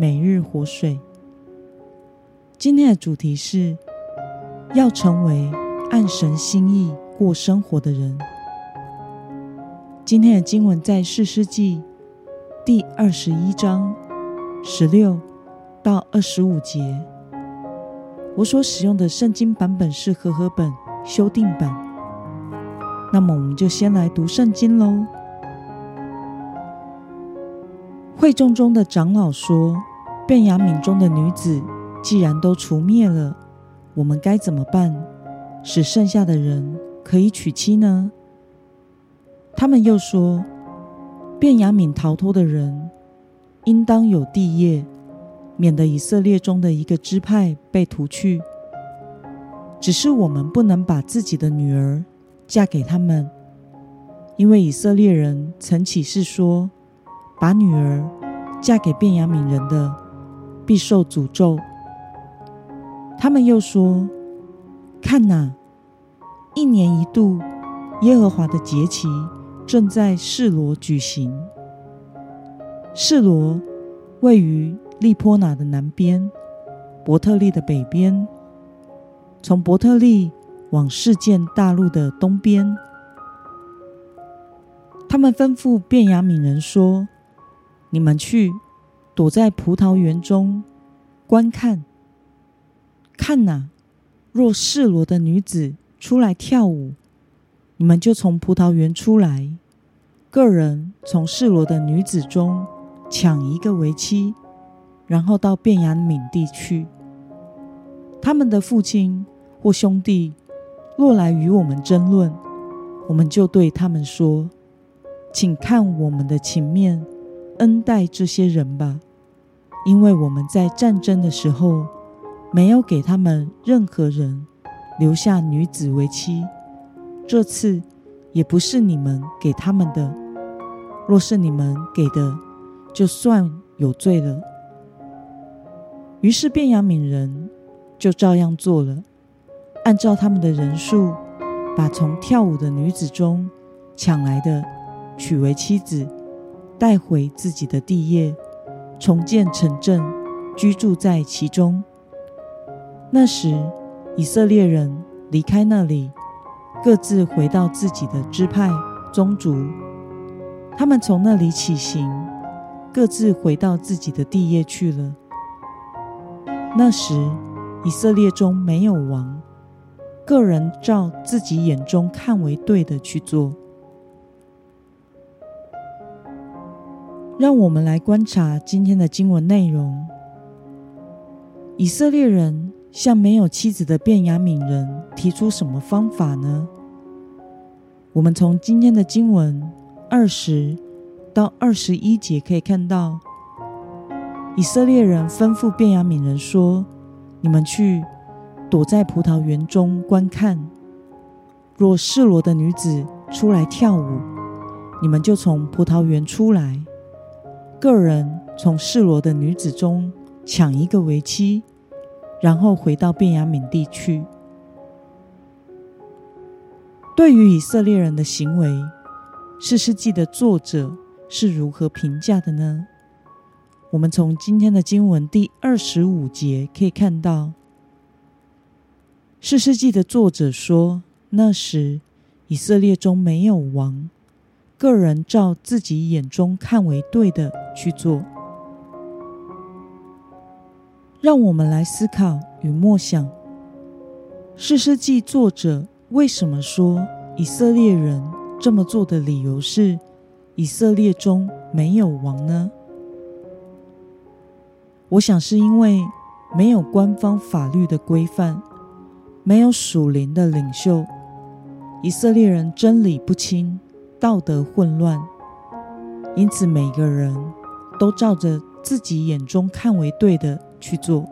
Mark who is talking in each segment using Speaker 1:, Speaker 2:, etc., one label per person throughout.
Speaker 1: 每日活水。今天的主题是要成为按神心意过生活的人。今天的经文在四世纪第二十一章十六到二十五节。我所使用的圣经版本是和合本修订版。那么，我们就先来读圣经喽。会众中的长老说。便雅悯中的女子既然都除灭了，我们该怎么办，使剩下的人可以娶妻呢？他们又说，便雅悯逃脱的人应当有地业，免得以色列中的一个支派被屠去。只是我们不能把自己的女儿嫁给他们，因为以色列人曾起誓说，把女儿嫁给便雅悯人的。必受诅咒。他们又说：“看哪，一年一度耶和华的节期正在示罗举行。示罗位于利坡拿的南边，伯特利的北边。从伯特利往事件大陆的东边。他们吩咐便雅悯人说：‘你们去。’”躲在葡萄园中观看，看哪！若示罗的女子出来跳舞，你们就从葡萄园出来，个人从示罗的女子中抢一个为妻，然后到便雅悯地去。他们的父亲或兄弟若来与我们争论，我们就对他们说：“请看我们的情面，恩待这些人吧。”因为我们在战争的时候没有给他们任何人留下女子为妻，这次也不是你们给他们的。若是你们给的，就算有罪了。于是卞雅悯人就照样做了，按照他们的人数，把从跳舞的女子中抢来的娶为妻子，带回自己的地业。重建城镇，居住在其中。那时，以色列人离开那里，各自回到自己的支派宗族。他们从那里起行，各自回到自己的地业去了。那时，以色列中没有王，个人照自己眼中看为对的去做。让我们来观察今天的经文内容。以色列人向没有妻子的便雅悯人提出什么方法呢？我们从今天的经文二十到二十一节可以看到，以色列人吩咐便雅悯人说：“你们去躲在葡萄园中观看，若示罗的女子出来跳舞，你们就从葡萄园出来。”个人从示罗的女子中抢一个为妻，然后回到便雅悯地区。对于以色列人的行为，士世记的作者是如何评价的呢？我们从今天的经文第二十五节可以看到，士世记的作者说：“那时以色列中没有王。”个人照自己眼中看为对的去做，让我们来思考与默想。《诗诗记》作者为什么说以色列人这么做的理由是以色列中没有王呢？我想是因为没有官方法律的规范，没有属灵的领袖，以色列人真理不清。道德混乱，因此每个人都照着自己眼中看为对的去做。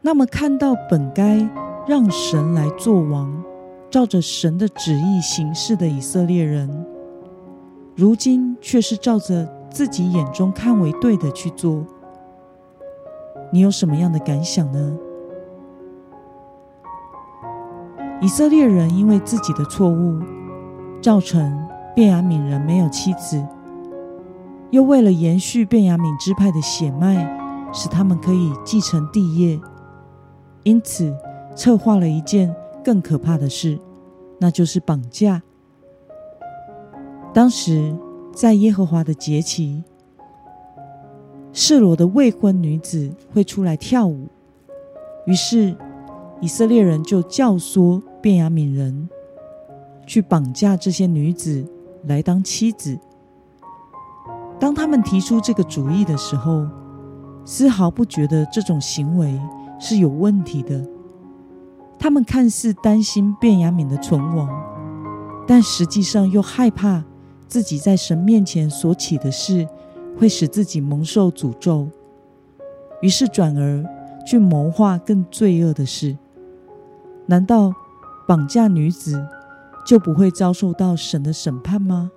Speaker 1: 那么，看到本该让神来做王，照着神的旨意行事的以色列人，如今却是照着自己眼中看为对的去做，你有什么样的感想呢？以色列人因为自己的错误，造成便雅悯人没有妻子，又为了延续便雅悯支派的血脉，使他们可以继承地业。因此，策划了一件更可怕的事，那就是绑架。当时在耶和华的节期，示罗的未婚女子会出来跳舞，于是以色列人就教唆便雅悯人去绑架这些女子来当妻子。当他们提出这个主意的时候，丝毫不觉得这种行为。是有问题的。他们看似担心卞雅敏的存亡，但实际上又害怕自己在神面前所起的事会使自己蒙受诅咒，于是转而去谋划更罪恶的事。难道绑架女子就不会遭受到神的审判吗？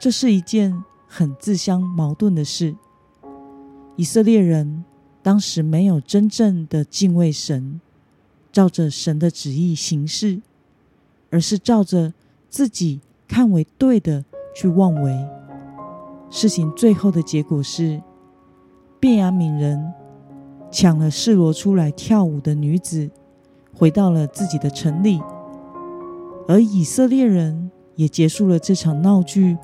Speaker 1: 这是一件很自相矛盾的事。以色列人。当时没有真正的敬畏神，照着神的旨意行事，而是照着自己看为对的去妄为。事情最后的结果是，便雅悯人抢了示罗出来跳舞的女子，回到了自己的城里，而以色列人也结束了这场闹剧，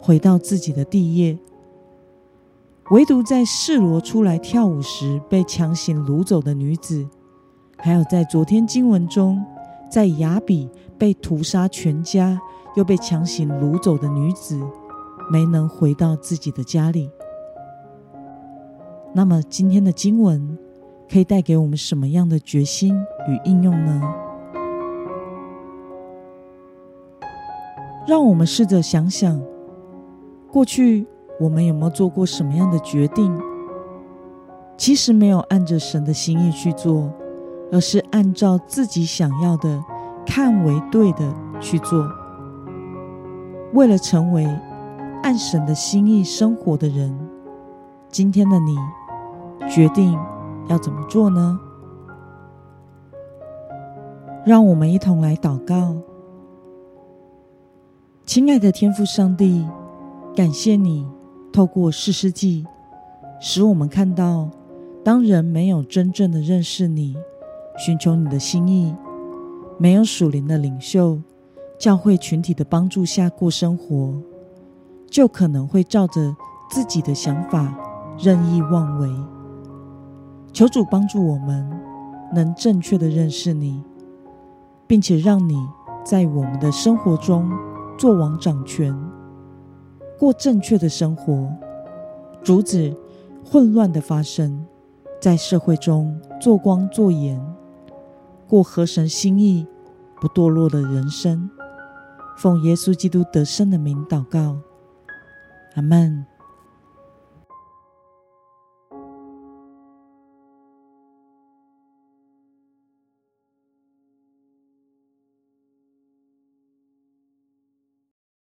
Speaker 1: 回到自己的地业。唯独在示罗出来跳舞时被强行掳走的女子，还有在昨天经文中在雅比被屠杀全家又被强行掳走的女子，没能回到自己的家里。那么今天的经文可以带给我们什么样的决心与应用呢？让我们试着想想过去。我们有没有做过什么样的决定？其实没有按着神的心意去做，而是按照自己想要的、看为对的去做。为了成为按神的心意生活的人，今天的你决定要怎么做呢？让我们一同来祷告，亲爱的天父上帝，感谢你。透过四世纪，使我们看到，当人没有真正的认识你，寻求你的心意，没有属灵的领袖、教会群体的帮助下过生活，就可能会照着自己的想法任意妄为。求主帮助我们，能正确的认识你，并且让你在我们的生活中做王掌权。过正确的生活，阻止混乱的发生，在社会中做光做盐，过合神心意、不堕落的人生。奉耶稣基督得胜的名祷告，阿门。